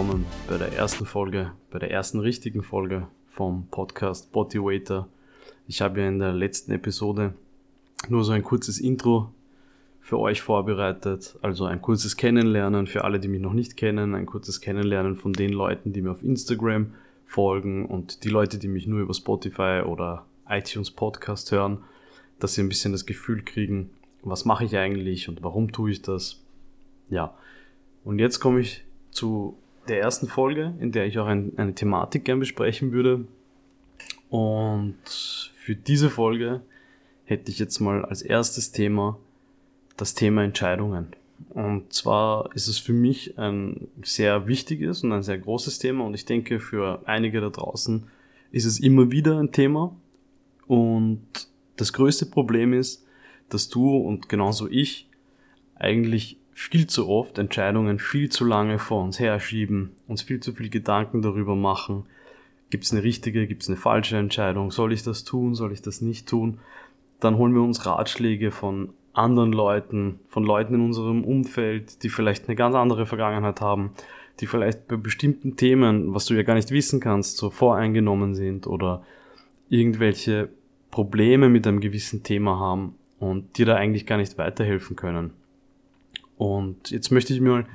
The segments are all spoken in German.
Willkommen bei der ersten Folge, bei der ersten richtigen Folge vom Podcast Bodywaiter. Ich habe ja in der letzten Episode nur so ein kurzes Intro für euch vorbereitet, also ein kurzes Kennenlernen für alle, die mich noch nicht kennen, ein kurzes Kennenlernen von den Leuten, die mir auf Instagram folgen und die Leute, die mich nur über Spotify oder iTunes Podcast hören, dass sie ein bisschen das Gefühl kriegen, was mache ich eigentlich und warum tue ich das. Ja, und jetzt komme ich zu der ersten Folge, in der ich auch ein, eine Thematik gern besprechen würde. Und für diese Folge hätte ich jetzt mal als erstes Thema das Thema Entscheidungen. Und zwar ist es für mich ein sehr wichtiges und ein sehr großes Thema und ich denke für einige da draußen ist es immer wieder ein Thema. Und das größte Problem ist, dass du und genauso ich eigentlich viel zu oft Entscheidungen viel zu lange vor uns herschieben, uns viel zu viel Gedanken darüber machen, gibt es eine richtige, gibt es eine falsche Entscheidung, soll ich das tun, soll ich das nicht tun, dann holen wir uns Ratschläge von anderen Leuten, von Leuten in unserem Umfeld, die vielleicht eine ganz andere Vergangenheit haben, die vielleicht bei bestimmten Themen, was du ja gar nicht wissen kannst, so voreingenommen sind oder irgendwelche Probleme mit einem gewissen Thema haben und dir da eigentlich gar nicht weiterhelfen können. Und jetzt möchte ich mir mal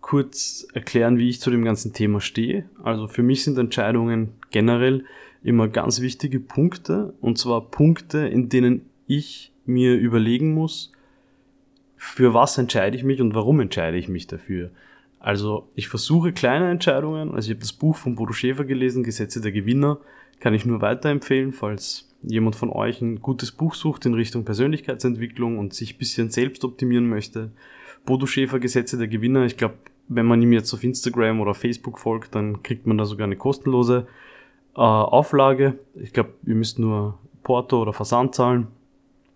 kurz erklären, wie ich zu dem ganzen Thema stehe. Also für mich sind Entscheidungen generell immer ganz wichtige Punkte. Und zwar Punkte, in denen ich mir überlegen muss, für was entscheide ich mich und warum entscheide ich mich dafür. Also ich versuche kleine Entscheidungen, also ich habe das Buch von Bodo Schäfer gelesen, Gesetze der Gewinner, kann ich nur weiterempfehlen, falls jemand von euch ein gutes Buch sucht in Richtung Persönlichkeitsentwicklung und sich bisschen selbst optimieren möchte. Bodo Schäfer Gesetze der Gewinner. Ich glaube, wenn man ihm jetzt auf Instagram oder Facebook folgt, dann kriegt man da sogar eine kostenlose äh, Auflage. Ich glaube, ihr müsst nur Porto oder Versand zahlen,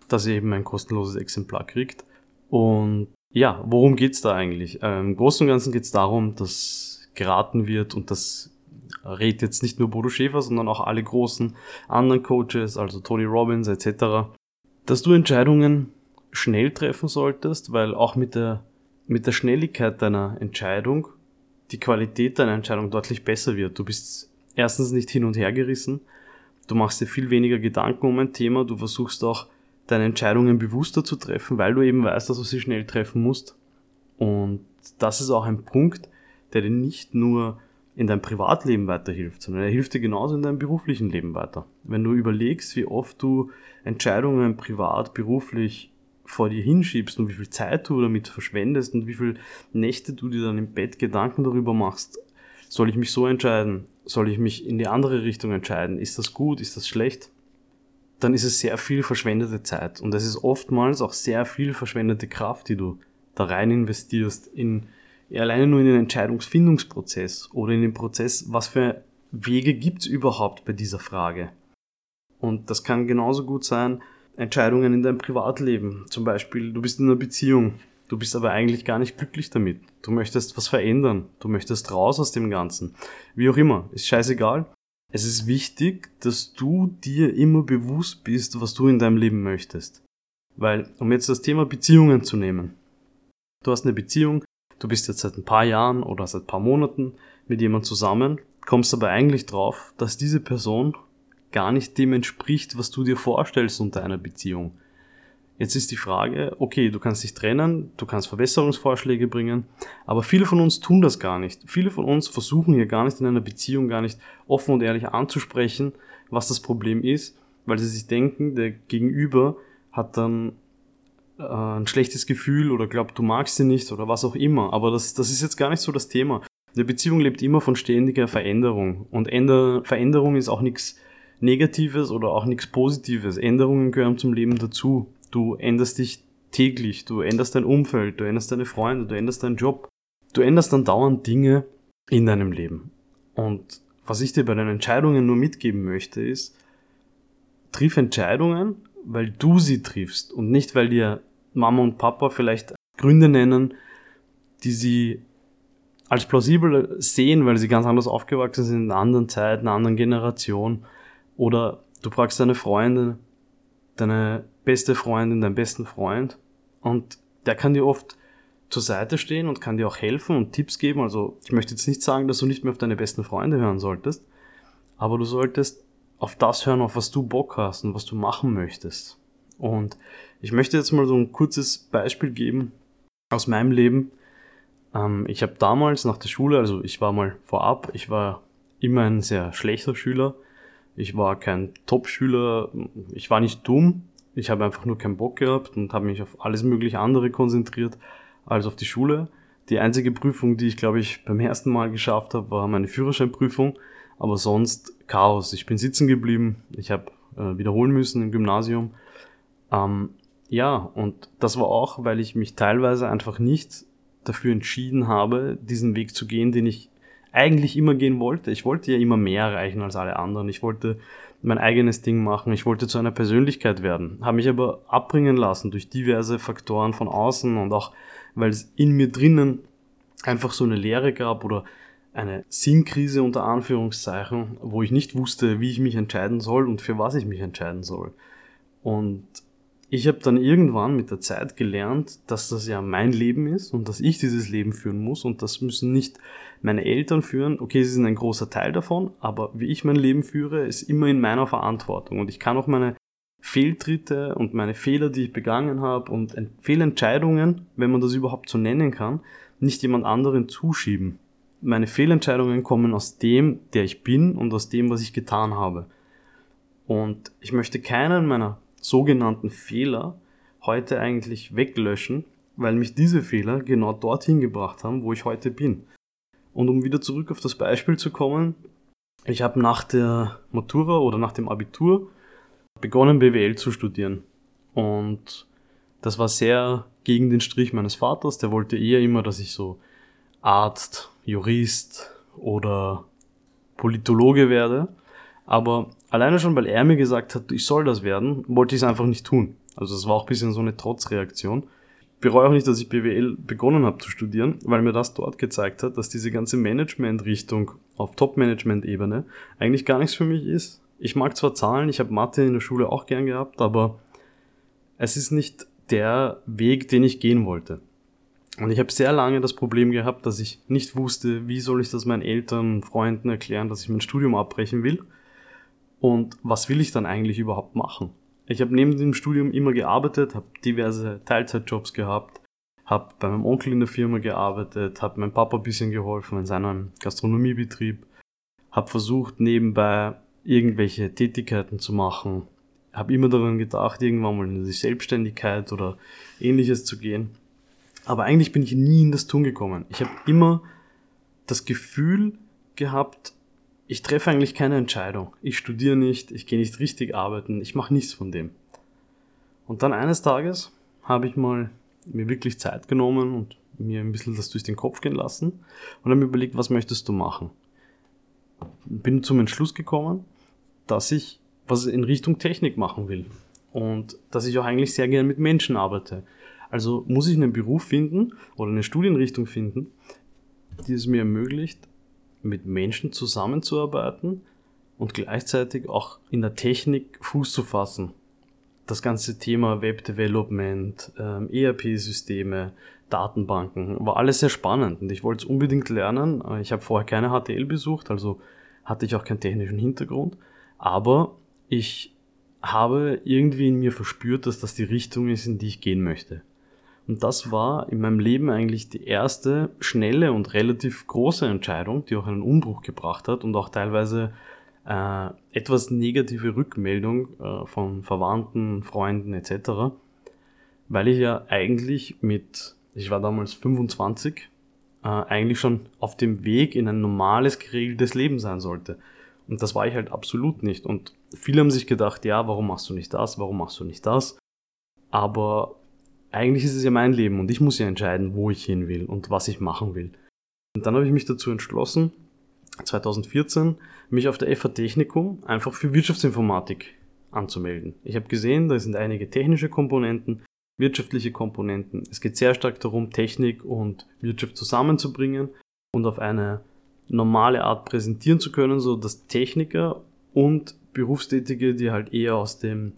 dass ihr eben ein kostenloses Exemplar kriegt. Und ja, worum geht's da eigentlich? Ähm, Im Großen und Ganzen geht's darum, dass geraten wird und das redet jetzt nicht nur Bodo Schäfer, sondern auch alle großen anderen Coaches, also Tony Robbins etc., dass du Entscheidungen schnell treffen solltest, weil auch mit der, mit der Schnelligkeit deiner Entscheidung die Qualität deiner Entscheidung deutlich besser wird. Du bist erstens nicht hin und her gerissen, du machst dir viel weniger Gedanken um ein Thema, du versuchst auch deine Entscheidungen bewusster zu treffen, weil du eben weißt, dass du sie schnell treffen musst. Und das ist auch ein Punkt, der dir nicht nur in deinem Privatleben weiterhilft, sondern er hilft dir genauso in deinem beruflichen Leben weiter. Wenn du überlegst, wie oft du Entscheidungen privat, beruflich vor dir hinschiebst und wie viel Zeit du damit verschwendest und wie viele Nächte du dir dann im Bett Gedanken darüber machst, soll ich mich so entscheiden? Soll ich mich in die andere Richtung entscheiden? Ist das gut? Ist das schlecht? Dann ist es sehr viel verschwendete Zeit. Und es ist oftmals auch sehr viel verschwendete Kraft, die du da rein investierst in alleine nur in den Entscheidungsfindungsprozess oder in den Prozess, was für Wege gibt's überhaupt bei dieser Frage? Und das kann genauso gut sein, Entscheidungen in deinem Privatleben. Zum Beispiel, du bist in einer Beziehung, du bist aber eigentlich gar nicht glücklich damit. Du möchtest was verändern, du möchtest raus aus dem Ganzen. Wie auch immer, ist scheißegal. Es ist wichtig, dass du dir immer bewusst bist, was du in deinem Leben möchtest. Weil, um jetzt das Thema Beziehungen zu nehmen. Du hast eine Beziehung, du bist jetzt seit ein paar Jahren oder seit ein paar Monaten mit jemand zusammen, kommst aber eigentlich drauf, dass diese Person gar nicht dem entspricht, was du dir vorstellst unter einer Beziehung. Jetzt ist die Frage, okay, du kannst dich trennen, du kannst Verbesserungsvorschläge bringen, aber viele von uns tun das gar nicht. Viele von uns versuchen hier gar nicht in einer Beziehung gar nicht offen und ehrlich anzusprechen, was das Problem ist, weil sie sich denken, der Gegenüber hat dann äh, ein schlechtes Gefühl oder glaubt, du magst sie nicht oder was auch immer. Aber das, das ist jetzt gar nicht so das Thema. Eine Beziehung lebt immer von ständiger Veränderung und Änder Veränderung ist auch nichts Negatives oder auch nichts Positives. Änderungen gehören zum Leben dazu. Du änderst dich täglich, du änderst dein Umfeld, du änderst deine Freunde, du änderst deinen Job. Du änderst dann dauernd Dinge in deinem Leben. Und was ich dir bei deinen Entscheidungen nur mitgeben möchte, ist, triff Entscheidungen, weil du sie triffst und nicht, weil dir Mama und Papa vielleicht Gründe nennen, die sie als plausibel sehen, weil sie ganz anders aufgewachsen sind in einer anderen Zeit, einer anderen Generation oder du fragst deine Freundin, deine beste Freundin, deinen besten Freund und der kann dir oft zur Seite stehen und kann dir auch helfen und Tipps geben. Also ich möchte jetzt nicht sagen, dass du nicht mehr auf deine besten Freunde hören solltest, aber du solltest auf das hören, auf was du Bock hast und was du machen möchtest. Und ich möchte jetzt mal so ein kurzes Beispiel geben aus meinem Leben. Ähm, ich habe damals nach der Schule, also ich war mal vorab, ich war immer ein sehr schlechter Schüler. Ich war kein Top-Schüler, ich war nicht dumm, ich habe einfach nur keinen Bock gehabt und habe mich auf alles mögliche andere konzentriert als auf die Schule. Die einzige Prüfung, die ich glaube ich beim ersten Mal geschafft habe, war meine Führerscheinprüfung, aber sonst Chaos. Ich bin sitzen geblieben, ich habe äh, wiederholen müssen im Gymnasium. Ähm, ja, und das war auch, weil ich mich teilweise einfach nicht dafür entschieden habe, diesen Weg zu gehen, den ich eigentlich immer gehen wollte. Ich wollte ja immer mehr erreichen als alle anderen. Ich wollte mein eigenes Ding machen. Ich wollte zu einer Persönlichkeit werden. Habe mich aber abbringen lassen durch diverse Faktoren von außen und auch, weil es in mir drinnen einfach so eine Leere gab oder eine Sinnkrise unter Anführungszeichen, wo ich nicht wusste, wie ich mich entscheiden soll und für was ich mich entscheiden soll. Und ich habe dann irgendwann mit der Zeit gelernt, dass das ja mein Leben ist und dass ich dieses Leben führen muss und das müssen nicht meine Eltern führen. Okay, sie sind ein großer Teil davon, aber wie ich mein Leben führe, ist immer in meiner Verantwortung und ich kann auch meine Fehltritte und meine Fehler, die ich begangen habe und Fehlentscheidungen, wenn man das überhaupt so nennen kann, nicht jemand anderen zuschieben. Meine Fehlentscheidungen kommen aus dem, der ich bin und aus dem, was ich getan habe. Und ich möchte keinen meiner sogenannten Fehler heute eigentlich weglöschen, weil mich diese Fehler genau dorthin gebracht haben, wo ich heute bin. Und um wieder zurück auf das Beispiel zu kommen, ich habe nach der Matura oder nach dem Abitur begonnen BWL zu studieren. Und das war sehr gegen den Strich meines Vaters, der wollte eher immer, dass ich so Arzt, Jurist oder Politologe werde. Aber alleine schon, weil er mir gesagt hat, ich soll das werden, wollte ich es einfach nicht tun. Also es war auch ein bisschen so eine Trotzreaktion. Ich bereue auch nicht, dass ich BWL begonnen habe zu studieren, weil mir das dort gezeigt hat, dass diese ganze Management-Richtung auf Top-Management-Ebene eigentlich gar nichts für mich ist. Ich mag zwar Zahlen, ich habe Mathe in der Schule auch gern gehabt, aber es ist nicht der Weg, den ich gehen wollte. Und ich habe sehr lange das Problem gehabt, dass ich nicht wusste, wie soll ich das meinen Eltern, Freunden erklären, dass ich mein Studium abbrechen will und was will ich dann eigentlich überhaupt machen? Ich habe neben dem Studium immer gearbeitet, habe diverse Teilzeitjobs gehabt, habe bei meinem Onkel in der Firma gearbeitet, habe meinem Papa ein bisschen geholfen in seinem Gastronomiebetrieb, habe versucht nebenbei irgendwelche Tätigkeiten zu machen, habe immer daran gedacht, irgendwann mal in die Selbstständigkeit oder ähnliches zu gehen. Aber eigentlich bin ich nie in das Tun gekommen. Ich habe immer das Gefühl gehabt, ich treffe eigentlich keine Entscheidung. Ich studiere nicht, ich gehe nicht richtig arbeiten, ich mache nichts von dem. Und dann eines Tages habe ich mal mir wirklich Zeit genommen und mir ein bisschen das durch den Kopf gehen lassen und habe mir überlegt, was möchtest du machen? Bin zum Entschluss gekommen, dass ich was in Richtung Technik machen will und dass ich auch eigentlich sehr gerne mit Menschen arbeite. Also muss ich einen Beruf finden oder eine Studienrichtung finden, die es mir ermöglicht, mit Menschen zusammenzuarbeiten und gleichzeitig auch in der Technik Fuß zu fassen. Das ganze Thema Web Development, ähm, ERP-Systeme, Datenbanken war alles sehr spannend und ich wollte es unbedingt lernen. Äh, ich habe vorher keine HTL besucht, also hatte ich auch keinen technischen Hintergrund, aber ich habe irgendwie in mir verspürt, dass das die Richtung ist, in die ich gehen möchte. Und das war in meinem Leben eigentlich die erste schnelle und relativ große Entscheidung, die auch einen Umbruch gebracht hat und auch teilweise äh, etwas negative Rückmeldung äh, von Verwandten, Freunden etc. Weil ich ja eigentlich mit, ich war damals 25, äh, eigentlich schon auf dem Weg in ein normales, geregeltes Leben sein sollte. Und das war ich halt absolut nicht. Und viele haben sich gedacht, ja, warum machst du nicht das, warum machst du nicht das? Aber eigentlich ist es ja mein Leben und ich muss ja entscheiden, wo ich hin will und was ich machen will. Und dann habe ich mich dazu entschlossen, 2014, mich auf der FH Technikum einfach für Wirtschaftsinformatik anzumelden. Ich habe gesehen, da sind einige technische Komponenten, wirtschaftliche Komponenten. Es geht sehr stark darum, Technik und Wirtschaft zusammenzubringen und auf eine normale Art präsentieren zu können, so dass Techniker und Berufstätige, die halt eher aus dem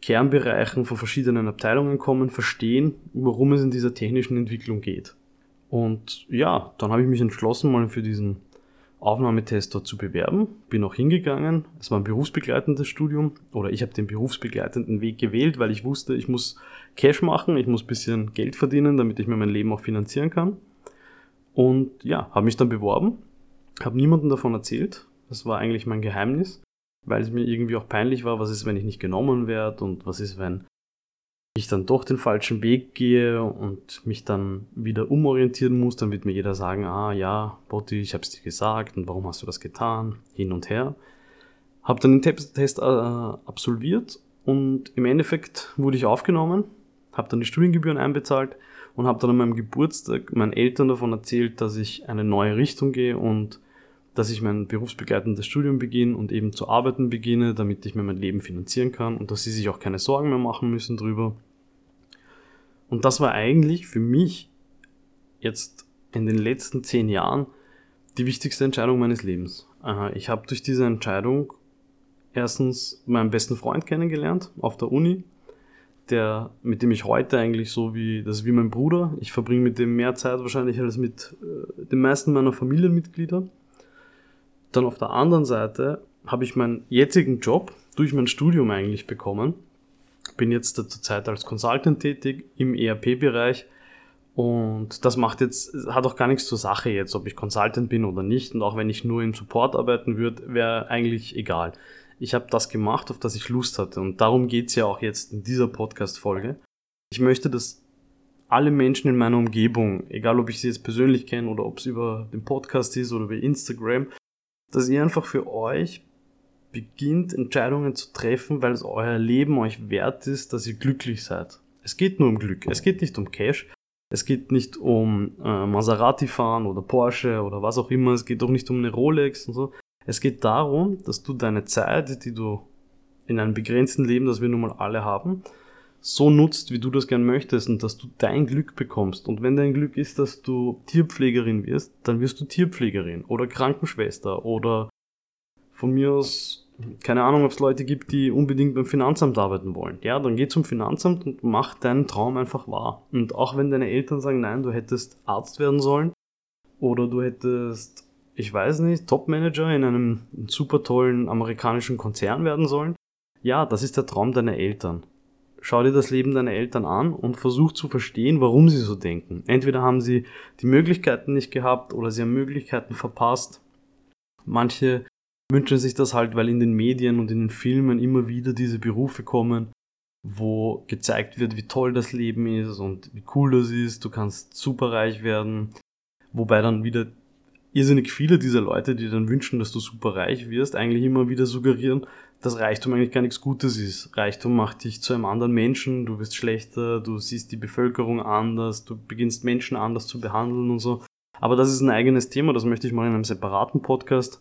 Kernbereichen von verschiedenen Abteilungen kommen, verstehen, worum es in dieser technischen Entwicklung geht. Und ja, dann habe ich mich entschlossen, mal für diesen Aufnahmetest dort zu bewerben. Bin auch hingegangen. Es war ein berufsbegleitendes Studium oder ich habe den berufsbegleitenden Weg gewählt, weil ich wusste, ich muss Cash machen, ich muss ein bisschen Geld verdienen, damit ich mir mein Leben auch finanzieren kann. Und ja, habe mich dann beworben, habe niemandem davon erzählt. Das war eigentlich mein Geheimnis, weil es mir irgendwie auch peinlich war, was ist, wenn ich nicht genommen werde und was ist, wenn ich dann doch den falschen Weg gehe und mich dann wieder umorientieren muss, dann wird mir jeder sagen, ah ja, Botti, ich habe es dir gesagt und warum hast du das getan, hin und her. Habe dann den Test äh, absolviert und im Endeffekt wurde ich aufgenommen, habe dann die Studiengebühren einbezahlt und habe dann an meinem Geburtstag meinen Eltern davon erzählt, dass ich eine neue Richtung gehe und dass ich mein berufsbegleitendes Studium beginne und eben zu arbeiten beginne, damit ich mir mein Leben finanzieren kann und dass sie sich auch keine Sorgen mehr machen müssen drüber. Und das war eigentlich für mich jetzt in den letzten zehn Jahren die wichtigste Entscheidung meines Lebens. Ich habe durch diese Entscheidung erstens meinen besten Freund kennengelernt auf der Uni, der, mit dem ich heute eigentlich so wie, das ist wie mein Bruder. Ich verbringe mit dem mehr Zeit wahrscheinlich als mit äh, den meisten meiner Familienmitglieder. Dann auf der anderen Seite habe ich meinen jetzigen Job durch mein Studium eigentlich bekommen bin jetzt zurzeit als Consultant tätig im ERP-Bereich und das macht jetzt, hat auch gar nichts zur Sache jetzt, ob ich Consultant bin oder nicht. Und auch wenn ich nur im Support arbeiten würde, wäre eigentlich egal. Ich habe das gemacht, auf das ich Lust hatte. Und darum geht's ja auch jetzt in dieser Podcast-Folge. Ich möchte, dass alle Menschen in meiner Umgebung, egal ob ich sie jetzt persönlich kenne oder ob es über den Podcast ist oder über Instagram, dass ihr einfach für euch beginnt Entscheidungen zu treffen, weil es euer Leben euch wert ist, dass ihr glücklich seid. Es geht nur um Glück. Es geht nicht um Cash. Es geht nicht um äh, Maserati fahren oder Porsche oder was auch immer. Es geht auch nicht um eine Rolex und so. Es geht darum, dass du deine Zeit, die du in einem begrenzten Leben, das wir nun mal alle haben, so nutzt, wie du das gern möchtest und dass du dein Glück bekommst. Und wenn dein Glück ist, dass du Tierpflegerin wirst, dann wirst du Tierpflegerin oder Krankenschwester oder von mir aus, keine Ahnung, ob es Leute gibt, die unbedingt beim Finanzamt arbeiten wollen. Ja, dann geh zum Finanzamt und mach deinen Traum einfach wahr. Und auch wenn deine Eltern sagen, nein, du hättest Arzt werden sollen oder du hättest, ich weiß nicht, Topmanager in einem super tollen amerikanischen Konzern werden sollen, ja, das ist der Traum deiner Eltern. Schau dir das Leben deiner Eltern an und versuch zu verstehen, warum sie so denken. Entweder haben sie die Möglichkeiten nicht gehabt oder sie haben Möglichkeiten verpasst. Manche wünschen sich das halt, weil in den Medien und in den Filmen immer wieder diese Berufe kommen, wo gezeigt wird, wie toll das Leben ist und wie cool das ist, du kannst superreich werden, wobei dann wieder irrsinnig viele dieser Leute, die dann wünschen, dass du superreich wirst, eigentlich immer wieder suggerieren, dass Reichtum eigentlich gar nichts Gutes ist. Reichtum macht dich zu einem anderen Menschen, du wirst schlechter, du siehst die Bevölkerung anders, du beginnst Menschen anders zu behandeln und so. Aber das ist ein eigenes Thema, das möchte ich mal in einem separaten Podcast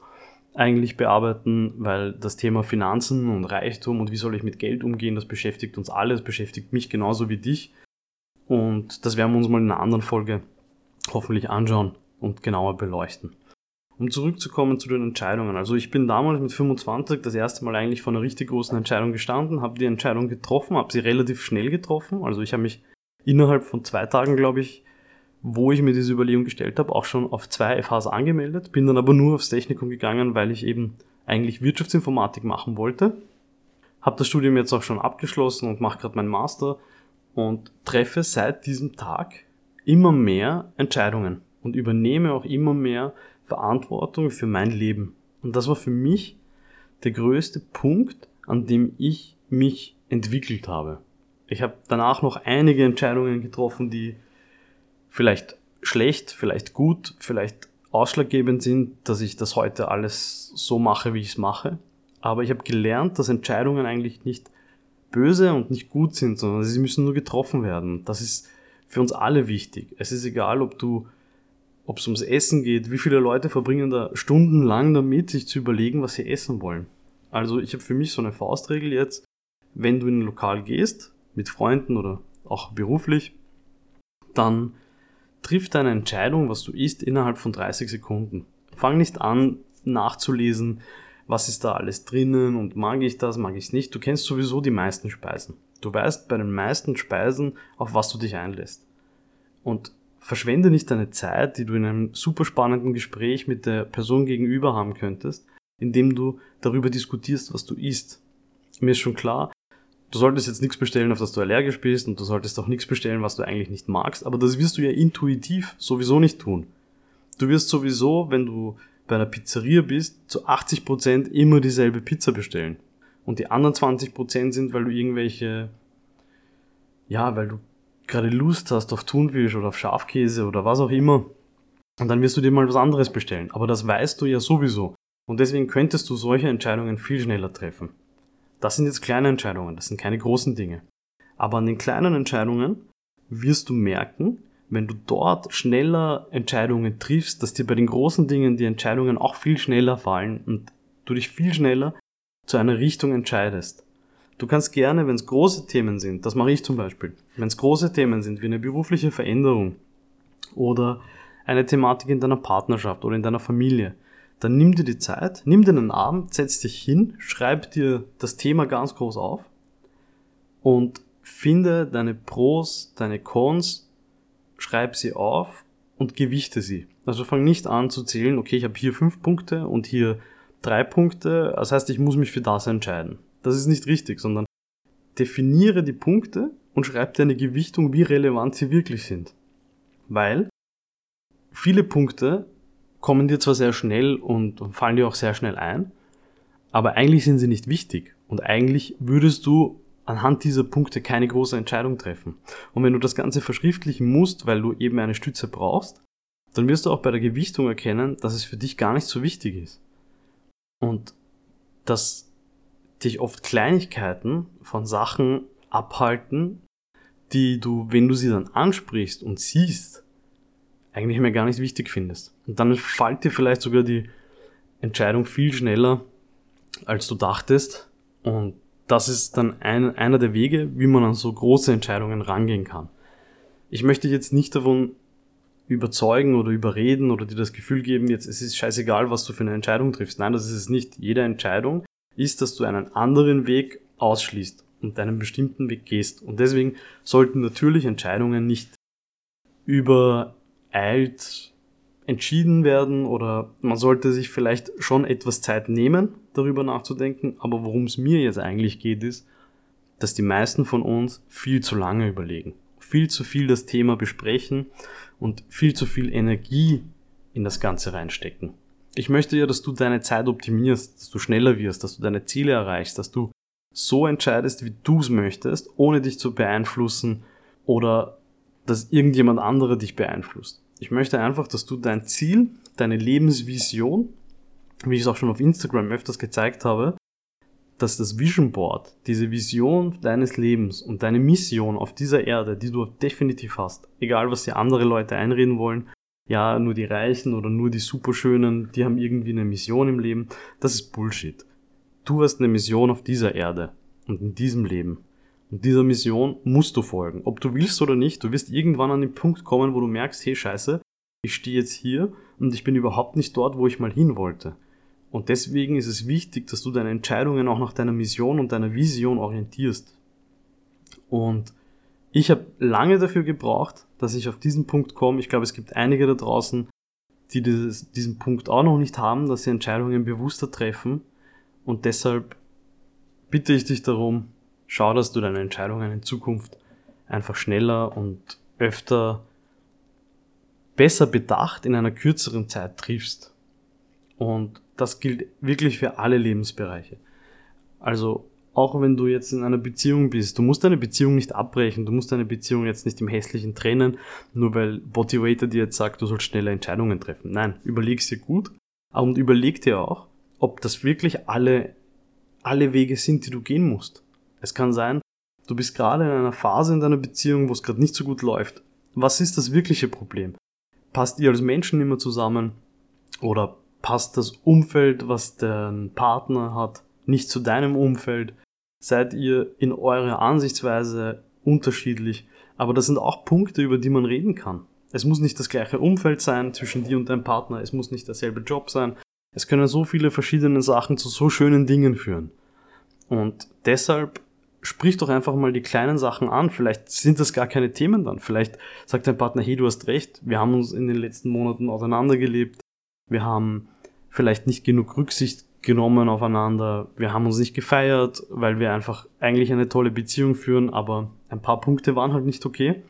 eigentlich bearbeiten, weil das Thema Finanzen und Reichtum und wie soll ich mit Geld umgehen, das beschäftigt uns alle, das beschäftigt mich genauso wie dich. Und das werden wir uns mal in einer anderen Folge hoffentlich anschauen und genauer beleuchten. Um zurückzukommen zu den Entscheidungen. Also ich bin damals mit 25 das erste Mal eigentlich vor einer richtig großen Entscheidung gestanden, habe die Entscheidung getroffen, habe sie relativ schnell getroffen. Also ich habe mich innerhalb von zwei Tagen, glaube ich, wo ich mir diese Überlegung gestellt habe, auch schon auf zwei FHs angemeldet, bin dann aber nur aufs Technikum gegangen, weil ich eben eigentlich Wirtschaftsinformatik machen wollte. Habe das Studium jetzt auch schon abgeschlossen und mache gerade meinen Master und treffe seit diesem Tag immer mehr Entscheidungen und übernehme auch immer mehr Verantwortung für mein Leben. Und das war für mich der größte Punkt, an dem ich mich entwickelt habe. Ich habe danach noch einige Entscheidungen getroffen, die vielleicht schlecht, vielleicht gut, vielleicht ausschlaggebend sind, dass ich das heute alles so mache, wie ich es mache. Aber ich habe gelernt, dass Entscheidungen eigentlich nicht böse und nicht gut sind, sondern sie müssen nur getroffen werden. Das ist für uns alle wichtig. Es ist egal, ob du, ob es ums Essen geht, wie viele Leute verbringen da stundenlang damit, sich zu überlegen, was sie essen wollen. Also ich habe für mich so eine Faustregel jetzt, wenn du in ein Lokal gehst, mit Freunden oder auch beruflich, dann triff deine Entscheidung, was du isst, innerhalb von 30 Sekunden. Fang nicht an nachzulesen, was ist da alles drinnen und mag ich das, mag ich es nicht. Du kennst sowieso die meisten Speisen. Du weißt bei den meisten Speisen, auf was du dich einlässt. Und verschwende nicht deine Zeit, die du in einem super spannenden Gespräch mit der Person gegenüber haben könntest, indem du darüber diskutierst, was du isst. Mir ist schon klar, du solltest jetzt nichts bestellen, auf das du allergisch bist und du solltest auch nichts bestellen, was du eigentlich nicht magst, aber das wirst du ja intuitiv sowieso nicht tun. Du wirst sowieso, wenn du bei einer Pizzeria bist, zu 80% immer dieselbe Pizza bestellen. Und die anderen 20% sind, weil du irgendwelche, ja, weil du gerade Lust hast auf Thunfisch oder auf Schafkäse oder was auch immer. Und dann wirst du dir mal was anderes bestellen. Aber das weißt du ja sowieso. Und deswegen könntest du solche Entscheidungen viel schneller treffen. Das sind jetzt kleine Entscheidungen, das sind keine großen Dinge. Aber an den kleinen Entscheidungen wirst du merken, wenn du dort schneller Entscheidungen triffst, dass dir bei den großen Dingen die Entscheidungen auch viel schneller fallen und du dich viel schneller zu einer Richtung entscheidest. Du kannst gerne, wenn es große Themen sind, das mache ich zum Beispiel, wenn es große Themen sind wie eine berufliche Veränderung oder eine Thematik in deiner Partnerschaft oder in deiner Familie, dann nimm dir die Zeit, nimm dir einen Abend, setz dich hin, schreib dir das Thema ganz groß auf und finde deine Pros, deine Cons schreib sie auf und gewichte sie. Also fang nicht an zu zählen, okay, ich habe hier fünf Punkte und hier drei Punkte, das heißt, ich muss mich für das entscheiden. Das ist nicht richtig, sondern definiere die Punkte und schreib dir eine Gewichtung, wie relevant sie wirklich sind. Weil viele Punkte kommen dir zwar sehr schnell und fallen dir auch sehr schnell ein, aber eigentlich sind sie nicht wichtig. Und eigentlich würdest du anhand dieser Punkte keine große Entscheidung treffen. Und wenn du das Ganze verschriftlichen musst, weil du eben eine Stütze brauchst, dann wirst du auch bei der Gewichtung erkennen, dass es für dich gar nicht so wichtig ist. Und dass dich oft Kleinigkeiten von Sachen abhalten, die du, wenn du sie dann ansprichst und siehst, eigentlich mehr gar nicht wichtig findest. Und dann fällt dir vielleicht sogar die Entscheidung viel schneller, als du dachtest. Und das ist dann ein, einer der Wege, wie man an so große Entscheidungen rangehen kann. Ich möchte jetzt nicht davon überzeugen oder überreden oder dir das Gefühl geben, jetzt es ist scheißegal, was du für eine Entscheidung triffst. Nein, das ist es nicht. Jede Entscheidung ist, dass du einen anderen Weg ausschließt und einen bestimmten Weg gehst. Und deswegen sollten natürlich Entscheidungen nicht übereilt entschieden werden oder man sollte sich vielleicht schon etwas Zeit nehmen, darüber nachzudenken. Aber worum es mir jetzt eigentlich geht, ist, dass die meisten von uns viel zu lange überlegen, viel zu viel das Thema besprechen und viel zu viel Energie in das Ganze reinstecken. Ich möchte ja, dass du deine Zeit optimierst, dass du schneller wirst, dass du deine Ziele erreichst, dass du so entscheidest, wie du es möchtest, ohne dich zu beeinflussen oder dass irgendjemand anderer dich beeinflusst. Ich möchte einfach, dass du dein Ziel, deine Lebensvision, wie ich es auch schon auf Instagram öfters gezeigt habe, dass das Vision Board, diese Vision deines Lebens und deine Mission auf dieser Erde, die du definitiv hast, egal was dir andere Leute einreden wollen, ja, nur die Reichen oder nur die Superschönen, die haben irgendwie eine Mission im Leben, das ist Bullshit. Du hast eine Mission auf dieser Erde und in diesem Leben. Und dieser Mission musst du folgen. Ob du willst oder nicht, du wirst irgendwann an den Punkt kommen, wo du merkst, hey scheiße, ich stehe jetzt hier und ich bin überhaupt nicht dort, wo ich mal hin wollte. Und deswegen ist es wichtig, dass du deine Entscheidungen auch nach deiner Mission und deiner Vision orientierst. Und ich habe lange dafür gebraucht, dass ich auf diesen Punkt komme. Ich glaube, es gibt einige da draußen, die dieses, diesen Punkt auch noch nicht haben, dass sie Entscheidungen bewusster treffen. Und deshalb bitte ich dich darum, schau, dass du deine Entscheidungen in Zukunft einfach schneller und öfter besser bedacht in einer kürzeren Zeit triffst. Und das gilt wirklich für alle Lebensbereiche. Also auch wenn du jetzt in einer Beziehung bist, du musst deine Beziehung nicht abbrechen, du musst deine Beziehung jetzt nicht im hässlichen trennen, nur weil Bodywaiter dir jetzt sagt, du sollst schnelle Entscheidungen treffen. Nein, überleg's dir gut und überleg dir auch, ob das wirklich alle, alle Wege sind, die du gehen musst. Es kann sein, du bist gerade in einer Phase in deiner Beziehung, wo es gerade nicht so gut läuft. Was ist das wirkliche Problem? Passt ihr als Menschen immer zusammen? Oder passt das Umfeld, was dein Partner hat, nicht zu deinem Umfeld? Seid ihr in eurer Ansichtsweise unterschiedlich? Aber das sind auch Punkte, über die man reden kann. Es muss nicht das gleiche Umfeld sein zwischen dir und deinem Partner. Es muss nicht derselbe Job sein. Es können so viele verschiedene Sachen zu so schönen Dingen führen. Und deshalb sprich doch einfach mal die kleinen Sachen an. Vielleicht sind das gar keine Themen dann. Vielleicht sagt dein Partner, hey, du hast recht, wir haben uns in den letzten Monaten auseinandergelebt. Wir haben vielleicht nicht genug Rücksicht genommen aufeinander. Wir haben uns nicht gefeiert, weil wir einfach eigentlich eine tolle Beziehung führen, aber ein paar Punkte waren halt nicht okay.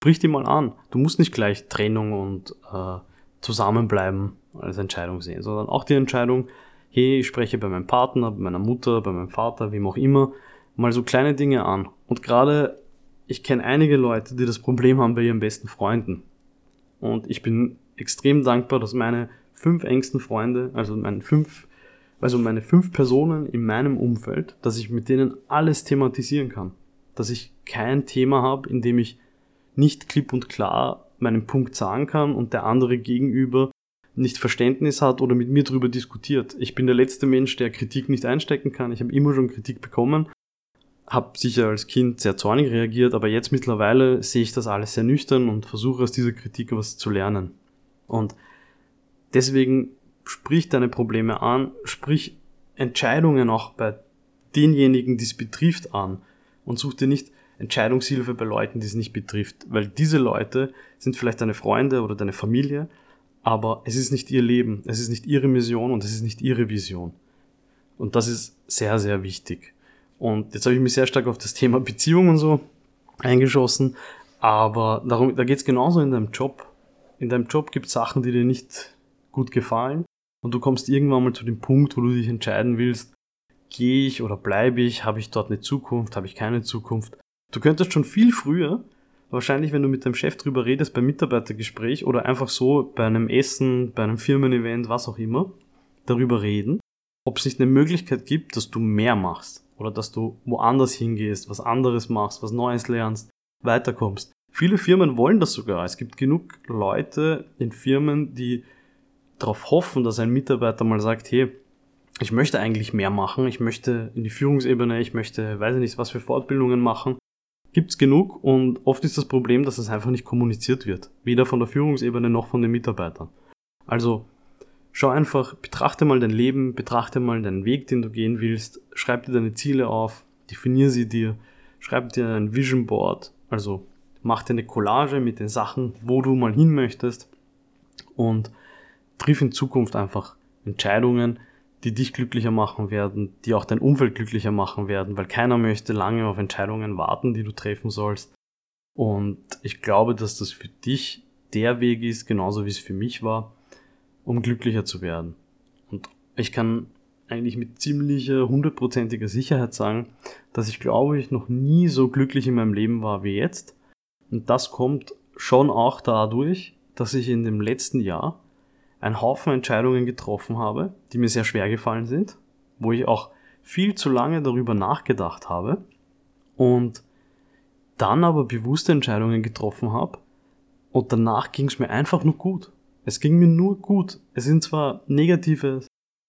Sprich die mal an. Du musst nicht gleich Trennung und äh, Zusammenbleiben als Entscheidung sehen, sondern auch die Entscheidung, hey, ich spreche bei meinem Partner, bei meiner Mutter, bei meinem Vater, wem auch immer, mal so kleine Dinge an. Und gerade, ich kenne einige Leute, die das Problem haben bei ihren besten Freunden. Und ich bin extrem dankbar, dass meine fünf engsten Freunde, also meine fünf, also meine fünf Personen in meinem Umfeld, dass ich mit denen alles thematisieren kann. Dass ich kein Thema habe, in dem ich nicht klipp und klar meinen Punkt sagen kann und der andere gegenüber nicht Verständnis hat oder mit mir darüber diskutiert. Ich bin der letzte Mensch, der Kritik nicht einstecken kann. Ich habe immer schon Kritik bekommen, habe sicher als Kind sehr zornig reagiert, aber jetzt mittlerweile sehe ich das alles sehr nüchtern und versuche aus dieser Kritik was zu lernen. Und deswegen sprich deine Probleme an, sprich Entscheidungen auch bei denjenigen, die es betrifft, an und such dir nicht Entscheidungshilfe bei Leuten, die es nicht betrifft, weil diese Leute sind vielleicht deine Freunde oder deine Familie, aber es ist nicht ihr Leben, es ist nicht ihre Mission und es ist nicht ihre Vision. Und das ist sehr, sehr wichtig. Und jetzt habe ich mich sehr stark auf das Thema Beziehung und so eingeschossen, aber darum, da geht es genauso in deinem Job. In deinem Job gibt es Sachen, die dir nicht gut gefallen und du kommst irgendwann mal zu dem Punkt, wo du dich entscheiden willst, gehe ich oder bleibe ich, habe ich dort eine Zukunft, habe ich keine Zukunft. Du könntest schon viel früher, wahrscheinlich wenn du mit deinem Chef drüber redest, beim Mitarbeitergespräch oder einfach so bei einem Essen, bei einem Firmenevent, was auch immer, darüber reden, ob es nicht eine Möglichkeit gibt, dass du mehr machst oder dass du woanders hingehst, was anderes machst, was Neues lernst, weiterkommst. Viele Firmen wollen das sogar. Es gibt genug Leute in Firmen, die darauf hoffen, dass ein Mitarbeiter mal sagt, hey, ich möchte eigentlich mehr machen, ich möchte in die Führungsebene, ich möchte, weiß ich nicht, was für Fortbildungen machen. Gibt's genug und oft ist das Problem, dass es einfach nicht kommuniziert wird. Weder von der Führungsebene noch von den Mitarbeitern. Also schau einfach, betrachte mal dein Leben, betrachte mal deinen Weg, den du gehen willst, schreib dir deine Ziele auf, definier sie dir, schreib dir ein Vision Board, also mach dir eine Collage mit den Sachen, wo du mal hin möchtest. Und triff in Zukunft einfach Entscheidungen, die dich glücklicher machen werden, die auch dein Umfeld glücklicher machen werden, weil keiner möchte lange auf Entscheidungen warten, die du treffen sollst. Und ich glaube, dass das für dich der Weg ist, genauso wie es für mich war, um glücklicher zu werden. Und ich kann eigentlich mit ziemlicher hundertprozentiger Sicherheit sagen, dass ich glaube ich noch nie so glücklich in meinem Leben war wie jetzt. Und das kommt schon auch dadurch, dass ich in dem letzten Jahr einen Haufen Entscheidungen getroffen habe, die mir sehr schwer gefallen sind, wo ich auch viel zu lange darüber nachgedacht habe und dann aber bewusste Entscheidungen getroffen habe und danach ging es mir einfach nur gut. Es ging mir nur gut. Es sind zwar negative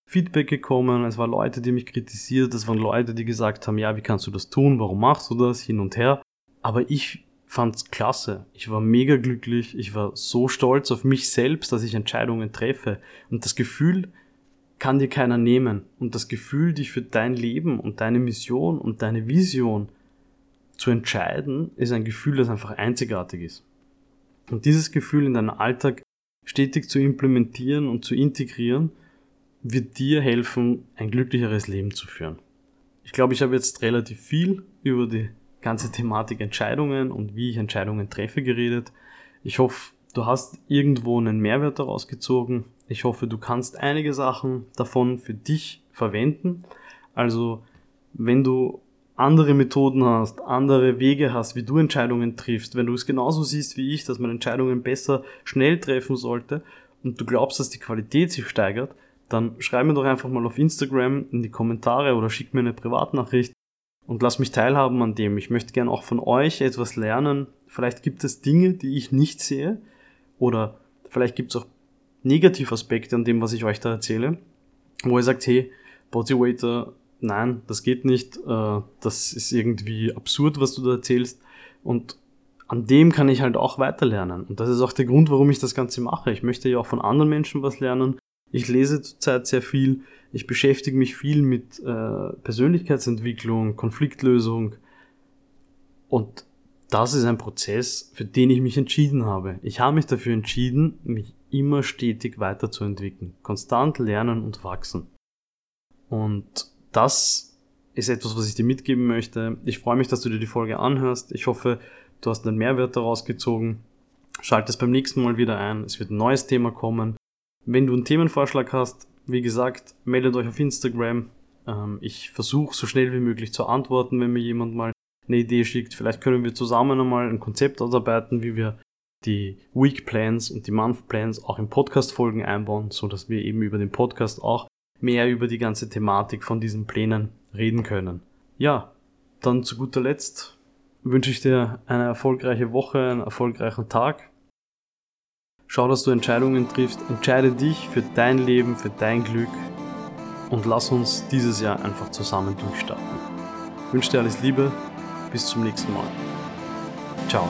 Feedback gekommen, es waren Leute, die mich kritisiert, es waren Leute, die gesagt haben, ja, wie kannst du das tun, warum machst du das, hin und her. Aber ich fand's klasse. Ich war mega glücklich. Ich war so stolz auf mich selbst, dass ich Entscheidungen treffe. Und das Gefühl kann dir keiner nehmen. Und das Gefühl, dich für dein Leben und deine Mission und deine Vision zu entscheiden, ist ein Gefühl, das einfach einzigartig ist. Und dieses Gefühl in deinen Alltag stetig zu implementieren und zu integrieren, wird dir helfen, ein glücklicheres Leben zu führen. Ich glaube, ich habe jetzt relativ viel über die ganze Thematik Entscheidungen und wie ich Entscheidungen treffe geredet. Ich hoffe, du hast irgendwo einen Mehrwert daraus gezogen. Ich hoffe, du kannst einige Sachen davon für dich verwenden. Also, wenn du andere Methoden hast, andere Wege hast, wie du Entscheidungen triffst, wenn du es genauso siehst wie ich, dass man Entscheidungen besser schnell treffen sollte und du glaubst, dass die Qualität sich steigert, dann schreib mir doch einfach mal auf Instagram in die Kommentare oder schick mir eine Privatnachricht und lass mich teilhaben an dem. Ich möchte gern auch von euch etwas lernen. Vielleicht gibt es Dinge, die ich nicht sehe oder vielleicht gibt es auch Negativaspekte an dem, was ich euch da erzähle, wo ihr sagt, hey, Bodywaiter, nein, das geht nicht, äh, das ist irgendwie absurd, was du da erzählst und an dem kann ich halt auch weiterlernen. Und das ist auch der Grund, warum ich das Ganze mache. Ich möchte ja auch von anderen Menschen was lernen Ich lese zurzeit sehr viel. Ich beschäftige mich viel mit äh, Persönlichkeitsentwicklung, Konfliktlösung. Und das ist ein Prozess, für den ich mich entschieden habe. Ich habe mich dafür entschieden, mich immer stetig weiterzuentwickeln, konstant lernen und wachsen. Und das ist etwas, was ich dir mitgeben möchte. Ich freue mich, dass du dir die Folge anhörst. Ich hoffe, du hast einen Mehrwert daraus gezogen. Schalt es beim nächsten Mal wieder ein. Es wird ein neues Thema kommen. Wenn du einen Themenvorschlag hast, wie gesagt, meldet euch auf Instagram. Ähm, ich versuche so schnell wie möglich zu antworten, wenn mir jemand mal eine Idee schickt. Vielleicht können wir zusammen einmal ein Konzept ausarbeiten, wie wir die Week Plans und die Month Plans auch in Podcast-Folgen einbauen, so dass wir eben über den Podcast auch mehr über die ganze Thematik von diesen Plänen reden können. Ja, dann zu guter Letzt wünsche ich dir eine erfolgreiche Woche, einen erfolgreichen Tag. Schau, dass du Entscheidungen triffst. Entscheide dich für dein Leben, für dein Glück und lass uns dieses Jahr einfach zusammen durchstarten. Ich wünsche dir alles Liebe. Bis zum nächsten Mal. Ciao.